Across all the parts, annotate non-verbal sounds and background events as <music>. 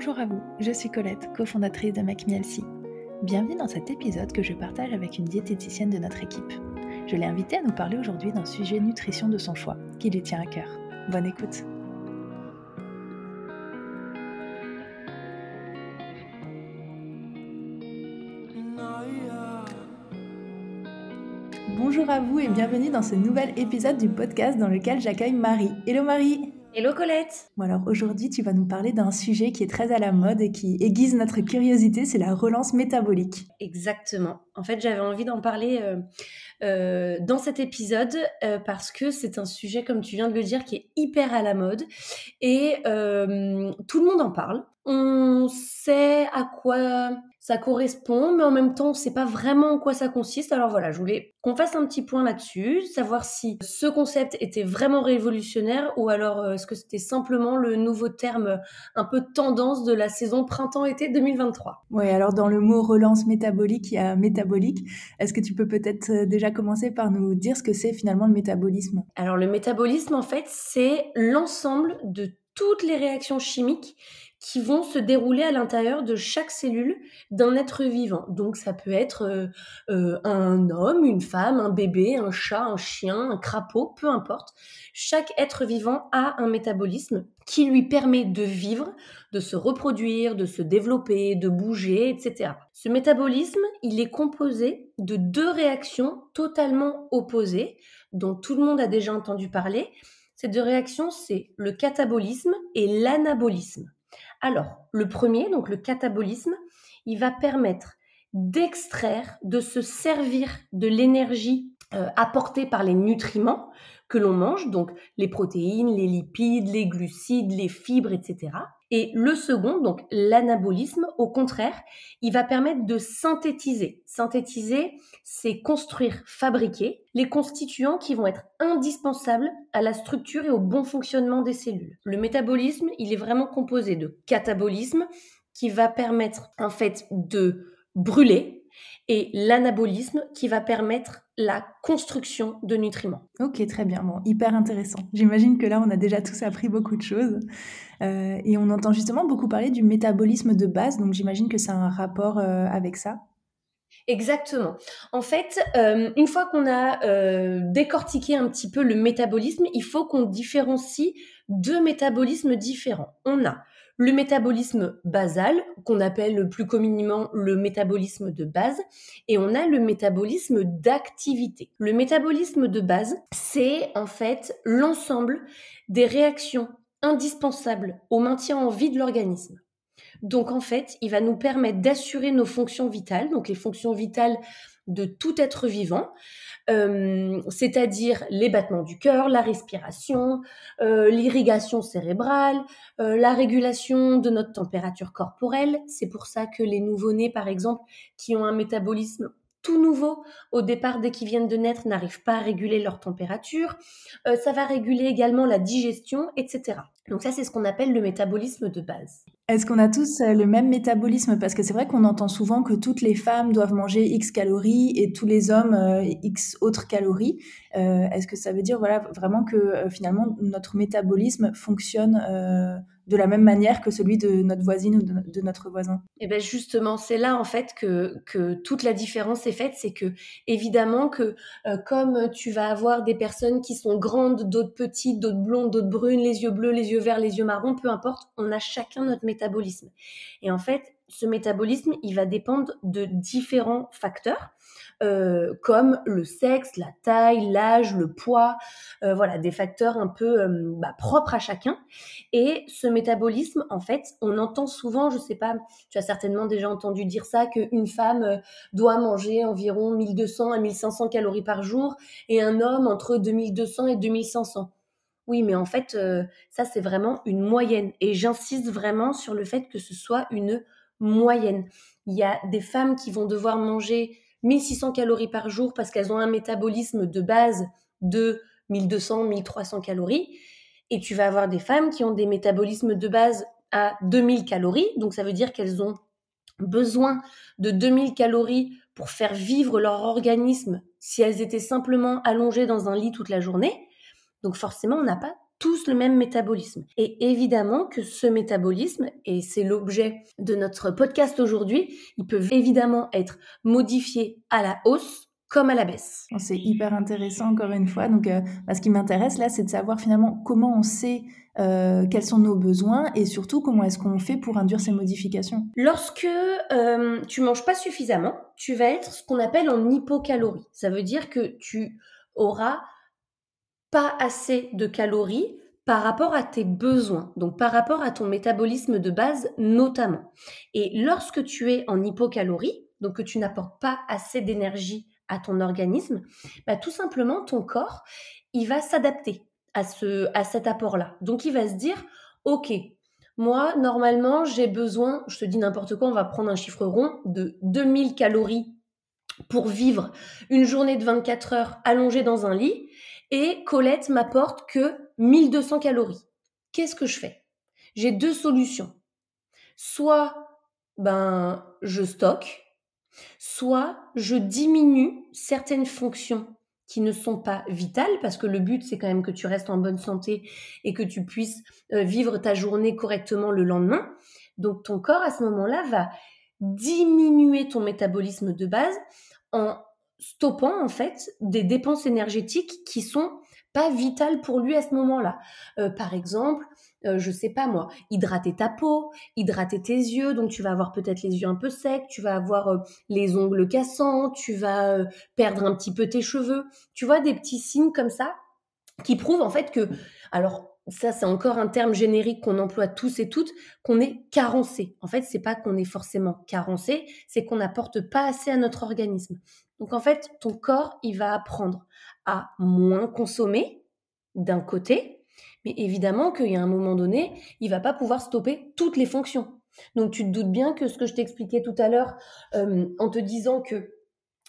Bonjour à vous, je suis Colette, cofondatrice de MacMielsi. Bienvenue dans cet épisode que je partage avec une diététicienne de notre équipe. Je l'ai invitée à nous parler aujourd'hui d'un sujet nutrition de son choix, qui lui tient à cœur. Bonne écoute Bonjour à vous et bienvenue dans ce nouvel épisode du podcast dans lequel j'accueille Marie. Hello Marie Hello Colette Bon alors aujourd'hui tu vas nous parler d'un sujet qui est très à la mode et qui aiguise notre curiosité, c'est la relance métabolique. Exactement. En fait j'avais envie d'en parler euh, euh, dans cet épisode euh, parce que c'est un sujet comme tu viens de le dire qui est hyper à la mode et tout le monde en parle. On sait à quoi ça correspond, mais en même temps, on ne sait pas vraiment en quoi ça consiste. Alors voilà, je voulais qu'on fasse un petit point là-dessus, savoir si ce concept était vraiment révolutionnaire ou alors euh, est-ce que c'était simplement le nouveau terme un peu tendance de la saison printemps-été 2023. Oui, alors dans le mot relance métabolique, il y a métabolique. Est-ce que tu peux peut-être euh, déjà commencer par nous dire ce que c'est finalement le métabolisme? Alors le métabolisme, en fait, c'est l'ensemble de toutes les réactions chimiques qui vont se dérouler à l'intérieur de chaque cellule d'un être vivant. Donc ça peut être euh, euh, un homme, une femme, un bébé, un chat, un chien, un crapaud, peu importe. Chaque être vivant a un métabolisme qui lui permet de vivre, de se reproduire, de se développer, de bouger, etc. Ce métabolisme, il est composé de deux réactions totalement opposées, dont tout le monde a déjà entendu parler. Ces deux réactions, c'est le catabolisme et l'anabolisme. Alors, le premier, donc le catabolisme, il va permettre d'extraire, de se servir de l'énergie euh, apportée par les nutriments que l'on mange, donc les protéines, les lipides, les glucides, les fibres, etc. Et le second, donc l'anabolisme, au contraire, il va permettre de synthétiser. Synthétiser, c'est construire, fabriquer les constituants qui vont être indispensables à la structure et au bon fonctionnement des cellules. Le métabolisme, il est vraiment composé de catabolisme qui va permettre en fait de brûler, et l'anabolisme qui va permettre la construction de nutriments. Ok, très bien, bon, hyper intéressant. J'imagine que là, on a déjà tous appris beaucoup de choses. Euh, et on entend justement beaucoup parler du métabolisme de base, donc j'imagine que c'est un rapport euh, avec ça. Exactement. En fait, euh, une fois qu'on a décortiqué un petit peu le métabolisme, il faut qu'on différencie deux métabolismes différents. On a le métabolisme basal, qu'on appelle plus communément le métabolisme de base, et on a le métabolisme d'activité. Le métabolisme de base, c'est en fait l'ensemble des réactions indispensables au maintien en vie de l'organisme. Donc en fait, il va nous permettre d'assurer nos fonctions vitales, donc les fonctions vitales de tout être vivant, euh, c'est-à-dire les battements du cœur, la respiration, euh, l'irrigation cérébrale, euh, la régulation de notre température corporelle. C'est pour ça que les nouveau-nés, par exemple, qui ont un métabolisme tout nouveau au départ dès qu'ils viennent de naître n'arrivent pas à réguler leur température. ça va réguler également la digestion, etc. Donc ça, c'est ce qu'on appelle le métabolisme de base. Est-ce qu'on a tous euh, le même métabolisme? Parce que c'est vrai qu'on entend souvent que toutes les femmes doivent manger X calories et tous les hommes euh, X autres calories. Euh, est-ce que ça veut dire voilà, vraiment que finalement notre métabolisme fonctionne de la même manière que celui de notre voisine ou de, notre voisin Et eh bien justement, c'est là en fait que, que, toute la différence est faite. C'est que évidemment que comme tu vas avoir des personnes qui sont grandes, d'autres petites, d'autres blondes, d'autres brunes, les yeux bleus, les yeux verts, les yeux marrons, peu importe, on a chacun notre métabolisme. Et en fait, ce métabolisme, il va dépendre de différents facteurs. Euh, comme le sexe, la taille, l'âge, le poids, euh, voilà, des facteurs un peu euh, bah, propres à chacun. Et ce métabolisme, en fait, on entend souvent, je sais pas, tu as certainement déjà entendu dire ça, qu'une femme doit manger environ 1200 à 1500 calories par jour et un homme entre 2200 et 2500. Oui, mais en fait, ça, c'est vraiment une moyenne. Et j'insiste vraiment sur le fait que ce soit une moyenne. Il y a des femmes qui vont devoir manger 1600 calories par jour parce qu'elles ont un métabolisme de base de 1200, 1300 calories. Et tu vas avoir des femmes qui ont des métabolismes de base à 2000 calories. Donc, ça veut dire qu'elles ont besoin de 2000 calories pour faire vivre leur organisme si elles étaient simplement allongées dans un lit toute la journée. Donc forcément, on n'a pas tous le même métabolisme. Et évidemment que ce métabolisme, et c'est l'objet de notre podcast aujourd'hui, il peut évidemment être modifié à la hausse comme à la baisse. C'est hyper intéressant encore une fois. Donc, euh, bah, ce qui m'intéresse là, c'est de savoir finalement comment on sait euh, quels sont nos besoins et surtout comment est-ce qu'on fait pour induire ces modifications. Lorsque euh, tu manges pas suffisamment, tu vas être ce qu'on appelle en hypocalorie. Ça veut dire que tu auras pas assez de calories par rapport à tes besoins, donc par rapport à ton métabolisme de base notamment. Et lorsque tu es en hypocalorie, donc que tu n'apportes pas assez d'énergie à ton organisme, bah, tout simplement ton corps, il va s'adapter à, ce, à cet apport-là. Donc il va se dire, ok, moi normalement j'ai besoin, je te dis n'importe quoi, on va prendre un chiffre rond, de 2000 calories pour vivre une journée de 24 heures allongée dans un lit, et Colette m'apporte que 1200 calories. Qu'est-ce que je fais? J'ai deux solutions. Soit ben je stocke, soit je diminue certaines fonctions qui ne sont pas vitales, parce que le but, c'est quand même que tu restes en bonne santé et que tu puisses euh, vivre ta journée correctement le lendemain. Donc ton corps, à ce moment-là, va diminuer ton métabolisme de base en stoppant en fait des dépenses énergétiques qui sont pas vitales pour lui à ce moment-là. Euh, par exemple, euh, je sais pas moi, hydrater ta peau, hydrater tes yeux, donc tu vas avoir peut-être les yeux un peu secs, tu vas avoir euh, les ongles cassants, tu vas euh, perdre un petit peu tes cheveux. Tu vois des petits signes comme ça qui prouvent en fait que, alors ça c'est encore un terme générique qu'on emploie tous et toutes, qu'on est carencé. En fait, c'est pas qu'on est forcément carencé, c'est qu'on n'apporte pas assez à notre organisme. Donc en fait, ton corps, il va apprendre à moins consommer d'un côté, mais évidemment qu'il y a un moment donné, il va pas pouvoir stopper toutes les fonctions. Donc tu te doutes bien que ce que je t'expliquais tout à l'heure euh, en te disant que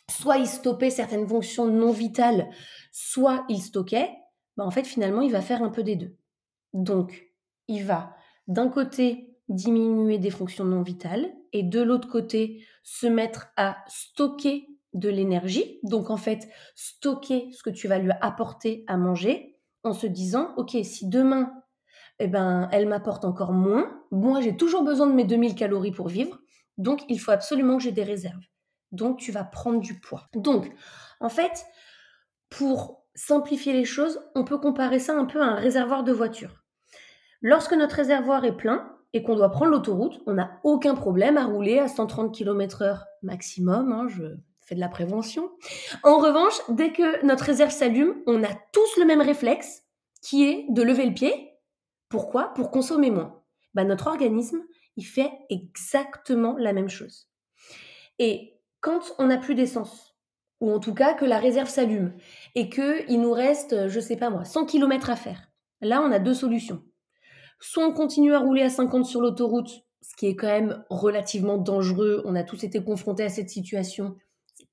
soit il stoppait certaines fonctions non vitales, soit il stockait, bah en fait finalement il va faire un peu des deux. Donc il va d'un côté diminuer des fonctions non vitales et de l'autre côté se mettre à stocker de l'énergie. Donc en fait stocker ce que tu vas lui apporter à manger en se disant, OK, si demain, eh ben, elle m'apporte encore moins, moi j'ai toujours besoin de mes 2000 calories pour vivre, donc il faut absolument que j'ai des réserves. Donc tu vas prendre du poids. Donc, en fait, pour simplifier les choses, on peut comparer ça un peu à un réservoir de voiture. Lorsque notre réservoir est plein et qu'on doit prendre l'autoroute, on n'a aucun problème à rouler à 130 km/h maximum. Hein, je de la prévention. En revanche, dès que notre réserve s'allume, on a tous le même réflexe qui est de lever le pied. Pourquoi? Pour consommer moins. Bah, notre organisme, il fait exactement la même chose. Et quand on n'a plus d'essence, ou en tout cas que la réserve s'allume, et qu'il nous reste, je sais pas moi, 100 km à faire, là on a deux solutions. Soit on continue à rouler à 50 sur l'autoroute, ce qui est quand même relativement dangereux, on a tous été confrontés à cette situation,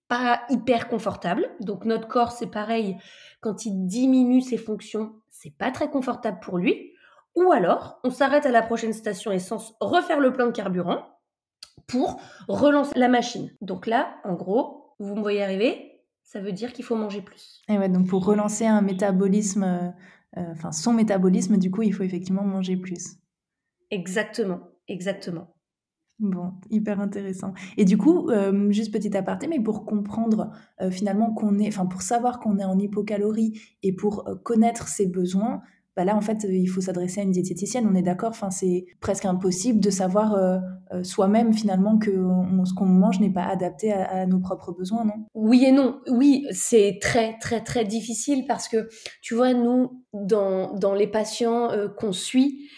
pas hyper confortable. Donc notre corps, c'est pareil, quand il diminue ses fonctions, c'est pas très confortable pour lui. Ou alors, on s'arrête à la prochaine station essence, refaire le plein de carburant pour relancer la machine. Donc là, en gros, vous me voyez arriver, ça veut dire qu'il faut manger plus. Et ouais, donc pour relancer un métabolisme, euh, enfin son métabolisme, du coup, il faut effectivement manger plus. Exactement, exactement. Bon, hyper intéressant. Et du coup, euh, juste petit aparté, mais pour comprendre euh, finalement qu'on est, enfin pour savoir qu'on est en hypocalorie et pour euh, connaître ses besoins, bah là en fait il faut s'adresser à une diététicienne. On est d'accord. Enfin c'est presque impossible de savoir soi-même finalement que ce qu'on mange n'est pas adapté à, à, nos propres besoins, non? Oui et non. Oui, c'est très très très difficile parce que tu vois nous dans dans les patients qu'on suit,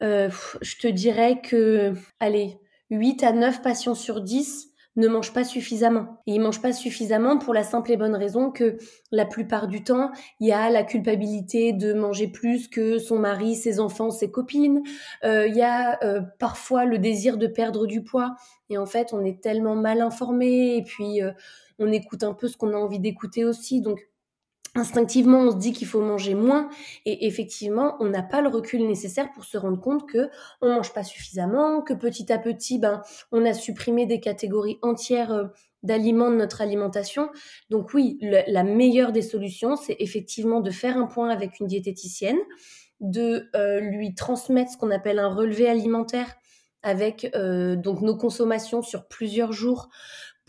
je te dirais que allez 8 à 9 patients sur 10 ne mangent pas suffisamment. Et ils mangent pas suffisamment pour la simple et bonne raison que la plupart du temps, il y a la culpabilité de manger plus que son mari, ses enfants, ses copines. Euh, il y a euh, parfois le désir de perdre du poids. Et en fait, on est tellement mal informé et puis euh, on écoute un peu ce qu'on a envie d'écouter aussi. Donc instinctivement, on se dit qu'il faut manger moins et effectivement, on n'a pas le recul nécessaire pour se rendre compte que on mange pas suffisamment, que petit à petit, ben, on a supprimé des catégories entières euh, d'aliments de notre alimentation. Donc oui, la meilleure des solutions, c'est effectivement de faire un point avec une diététicienne, de lui transmettre ce qu'on appelle un relevé alimentaire avec donc nos consommations sur plusieurs jours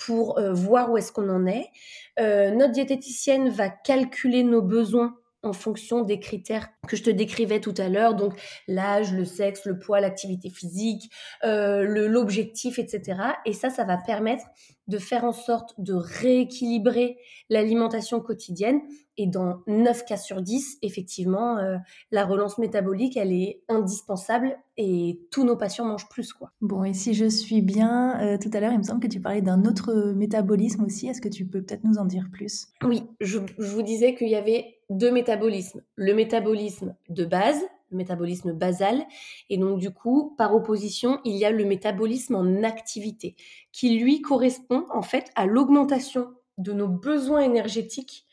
pour voir où est-ce qu'on en est. notre diététicienne va calculer nos besoins en fonction des critères que je te décrivais tout à l'heure, donc l'âge, le sexe, le poids, l'activité physique, euh, l'objectif, etc. Et ça, ça va permettre de faire en sorte de rééquilibrer l'alimentation quotidienne. Et dans 9 cas sur 10, effectivement, euh, la relance métabolique, elle est indispensable et tous nos patients mangent plus. quoi. Bon, et si je suis bien, euh, tout à l'heure, il me semble que tu parlais d'un autre métabolisme aussi. Est-ce que tu peux peut-être nous en dire plus? Oui, je, je vous disais qu'il y avait deux métabolismes. Le métabolisme de base, le métabolisme basal. Et donc, du coup, par opposition, il y a le métabolisme en activité, qui lui correspond en fait à l'augmentation de nos besoins énergétiques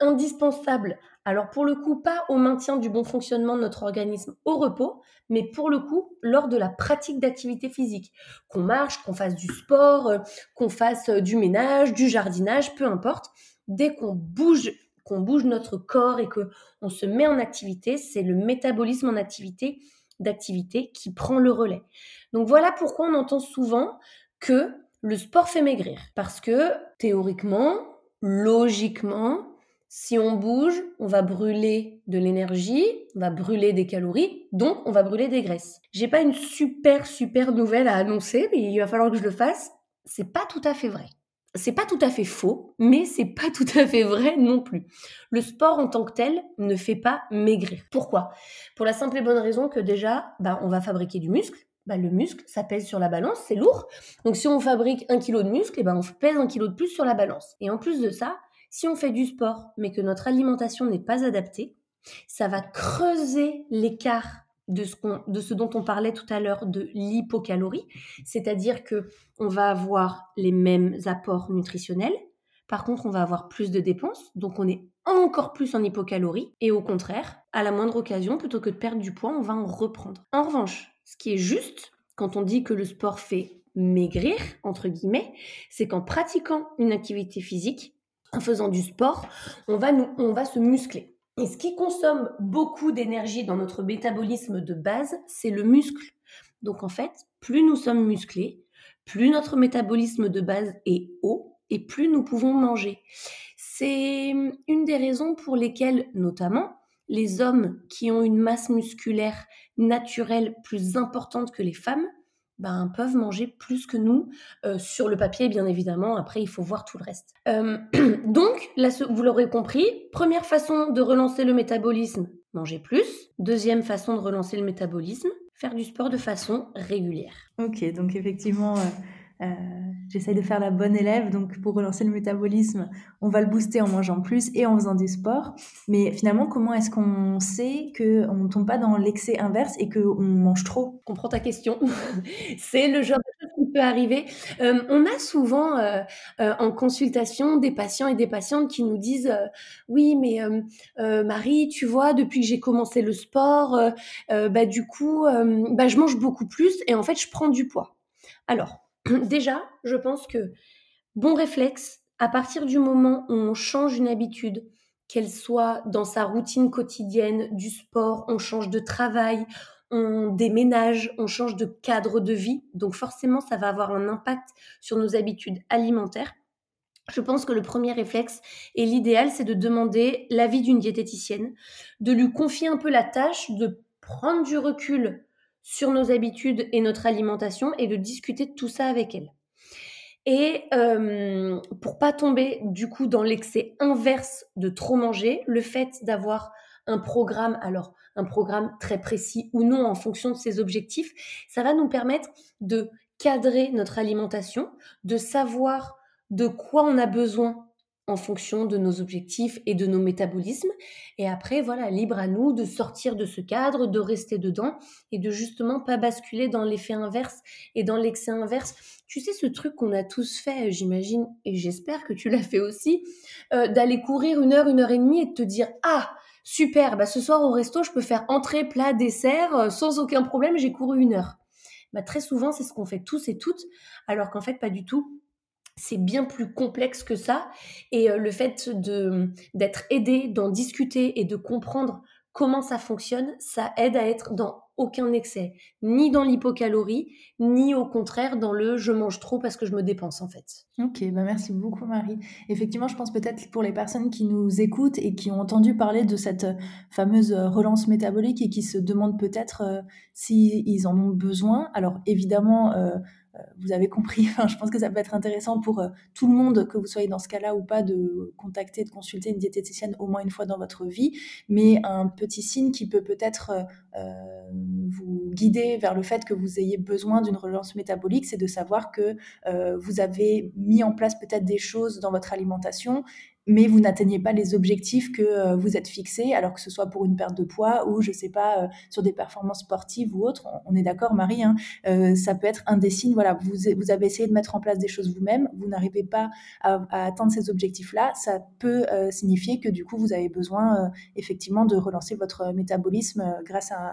indispensables. Alors, pour le coup, pas au maintien du bon fonctionnement de notre organisme au repos, mais pour le coup, lors de la pratique d'activité physique. Qu'on marche, qu'on fasse du sport, euh, qu'on fasse euh, du ménage, du jardinage, peu importe. Dès qu'on bouge qu'on bouge notre corps et que on se met en activité, c'est le métabolisme en activité d'activité qui prend le relais. Donc voilà pourquoi on entend souvent que le sport fait maigrir parce que théoriquement, logiquement, si on bouge, on va brûler de l'énergie, on va brûler des calories, donc on va brûler des graisses. J'ai pas une super super nouvelle à annoncer, mais il va falloir que je le fasse. C'est pas tout à fait vrai c'est pas tout à fait faux, mais c'est pas <laughs> tout à fait vrai non plus. Le sport en tant que tel ne fait pas maigrir. Pourquoi? Pour la simple et bonne raison que déjà, bah, on va fabriquer du muscle. Bah, le muscle, ça pèse sur la balance, c'est lourd. Donc si on fabrique un kilo de muscle, et eh ben, on pèse un kilo de plus sur la balance. Et en plus de ça, si on fait du sport, mais que notre alimentation n'est pas adaptée, ça va creuser l'écart de ce, dont on parlait tout à l'heure de l'hypocalorie, c'est-à-dire que on va avoir les mêmes apports nutritionnels, par contre on va avoir plus de dépenses, donc on est encore plus en hypocalorie, et au contraire, à la moindre occasion, plutôt que de perdre du poids, on va en reprendre. En revanche, ce qui est juste, quand on dit que le sport fait maigrir, entre guillemets, c'est qu'en pratiquant une activité physique, en faisant du sport, on va se muscler. Et ce qui consomme beaucoup d'énergie dans notre métabolisme de base, c'est le muscle. Donc en fait, plus nous sommes musclés, plus notre métabolisme de base est haut et plus nous pouvons manger. C'est une des raisons pour lesquelles, notamment, les hommes qui ont une masse musculaire naturelle plus importante que les femmes ben, peuvent manger plus que nous euh, sur le papier, bien évidemment. Après, il faut voir tout le reste. Euh, <clears throat> donc, là, vous l'aurez compris, première façon de relancer le métabolisme, manger plus. Deuxième façon de relancer le métabolisme, faire du sport de façon régulière. Ok, donc effectivement, euh, euh, j'essaye de faire la bonne élève, donc pour relancer le métabolisme, on va le booster en mangeant plus et en faisant du sport. Mais finalement, comment est-ce qu'on sait qu'on ne tombe pas dans l'excès inverse et qu'on mange trop? Je comprends ta question. <laughs> C'est le genre de chose qui peut arriver. Euh, on a souvent euh, en consultation des patients et des patientes qui nous disent Oui, mais Marie, tu vois, depuis que j'ai commencé le sport, bah, du coup, bah, je mange beaucoup plus et en fait, je prends du poids. Alors, <clears throat> déjà, je pense que bon réflexe, à partir du moment où on change une habitude, qu'elle soit dans sa routine quotidienne, du sport, on change de travail, on déménage, on change de cadre de vie, donc forcément ça va avoir un impact sur nos habitudes alimentaires. Je pense que le premier réflexe et l'idéal, c'est de demander l'avis d'une diététicienne, de lui confier un peu la tâche de prendre du recul sur nos habitudes et notre alimentation et de discuter de tout ça avec elle. Et euh, pour pas tomber du coup dans l'excès inverse de trop manger, le fait d'avoir un programme, alors un programme très précis ou non en fonction de ses objectifs, ça va nous permettre de cadrer notre alimentation, de savoir de quoi on a besoin en fonction de nos objectifs et de nos métabolismes. Et après, voilà, libre à nous de sortir de ce cadre, de rester dedans et de justement pas basculer dans l'effet inverse et dans l'excès inverse. Tu sais, ce truc qu'on a tous fait, j'imagine, et j'espère que tu l'as fait aussi, euh, d'aller courir une heure, une heure et demie et de te dire, ah, super, bah ce soir au resto, je peux faire entrée, plat, dessert, euh, sans aucun problème, j'ai couru une heure. Bah, très souvent, c'est ce qu'on fait tous et toutes, alors qu'en fait, pas du tout c'est bien plus complexe que ça. Et euh, le fait de d'être aidé, d'en discuter et de comprendre comment ça fonctionne Ça aide à être dans aucun excès, ni dans l'hypocalorie, ni au contraire dans le je mange trop parce que je me dépense en fait. Ok, bah merci beaucoup Marie. Effectivement, je pense peut-être pour les personnes qui nous écoutent et qui ont entendu parler de cette fameuse relance métabolique et qui se demandent peut-être euh, s'ils en ont besoin. Alors évidemment, euh, euh, vous avez compris, <laughs> je pense que ça peut être intéressant pour euh, tout le monde, que vous soyez dans ce cas-là ou pas, de contacter, de consulter une diététicienne au moins une fois dans votre vie. Mais un petit signe qui peut peut-être euh, vous guider vers le fait que vous ayez besoin d'une relance métabolique, c'est de savoir que vous avez mis en place peut-être des choses dans votre alimentation mais vous n'atteignez pas les objectifs que euh, vous êtes fixés, alors que ce soit pour une perte de poids ou, je ne sais pas, euh, sur des performances sportives ou autres. On est d'accord, Marie, hein, euh, ça peut être un des signes. Voilà, vous, avez essayé de mettre en place des choses vous-même, vous n'arrivez pas à, atteindre ces objectifs-là. Ça peut signifier que du coup, vous avez besoin effectivement de relancer votre métabolisme grâce à,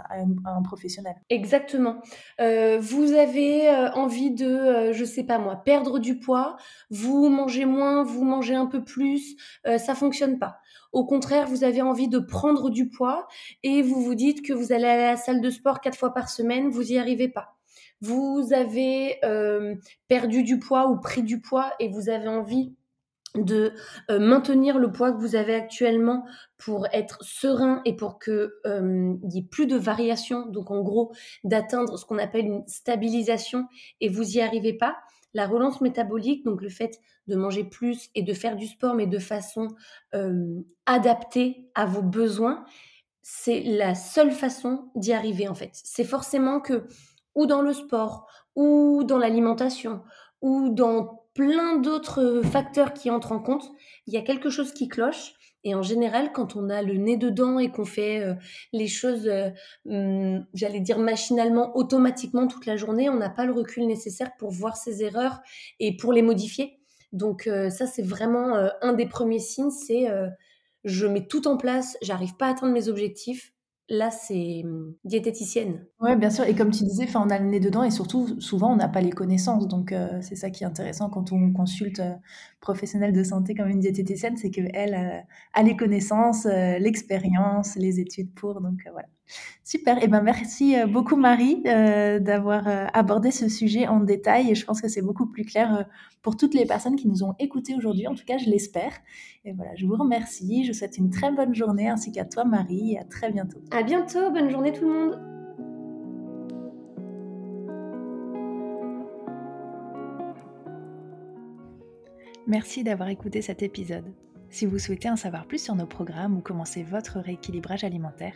un, professionnel. Exactement. vous avez envie de, je ne sais pas moi, perdre du poids, vous mangez moins, vous mangez un peu plus euh, ça fonctionne pas. Au contraire, vous avez envie de prendre du poids et vous vous dites que vous allez à la salle de sport quatre fois par semaine, vous y arrivez pas. Vous avez euh, perdu du poids ou pris du poids et vous avez envie de euh, maintenir le poids que vous avez actuellement pour être serein et pour qu'il n'y ait plus de variation, donc en gros d'atteindre ce qu'on appelle une stabilisation et vous y arrivez pas, la relance métabolique, donc le fait de manger plus et de faire du sport, mais de façon euh, adaptée à vos besoins, c'est la seule façon d'y arriver en fait. C'est forcément que, ou dans le sport, ou dans l'alimentation, ou dans plein d'autres facteurs qui entrent en compte, il y a quelque chose qui cloche et en général, quand on a le nez dedans et qu'on fait euh, les choses, euh, hum, j'allais dire machinalement, automatiquement toute la journée, on n'a pas le recul nécessaire pour voir ses erreurs et pour les modifier. Donc euh, ça, c'est vraiment un des premiers signes, c'est je mets tout en place, j'arrive pas à atteindre mes objectifs, là, c'est mmh, diététicienne. Oui, bien sûr. Et comme tu disais, on a le nez dedans et surtout, souvent, on n'a pas les connaissances. Donc, euh, c'est ça qui est intéressant quand on consulte euh, professionnel de santé comme une diététicienne, c'est qu'elle euh, a les connaissances, l'expérience, les études pour. Donc, voilà. Super. Et eh ben, merci beaucoup, Marie, d'avoir abordé ce sujet en détail. Et je pense que c'est beaucoup plus clair pour toutes les personnes qui nous ont écoutés aujourd'hui. En tout cas, je l'espère. Et voilà, je vous remercie. Je vous souhaite une très bonne journée ainsi qu'à toi, Marie. Et à très bientôt. À bientôt. Bonne journée, tout le monde. Merci d'avoir écouté cet épisode. Si vous souhaitez en savoir plus sur nos programmes ou commencer votre rééquilibrage alimentaire,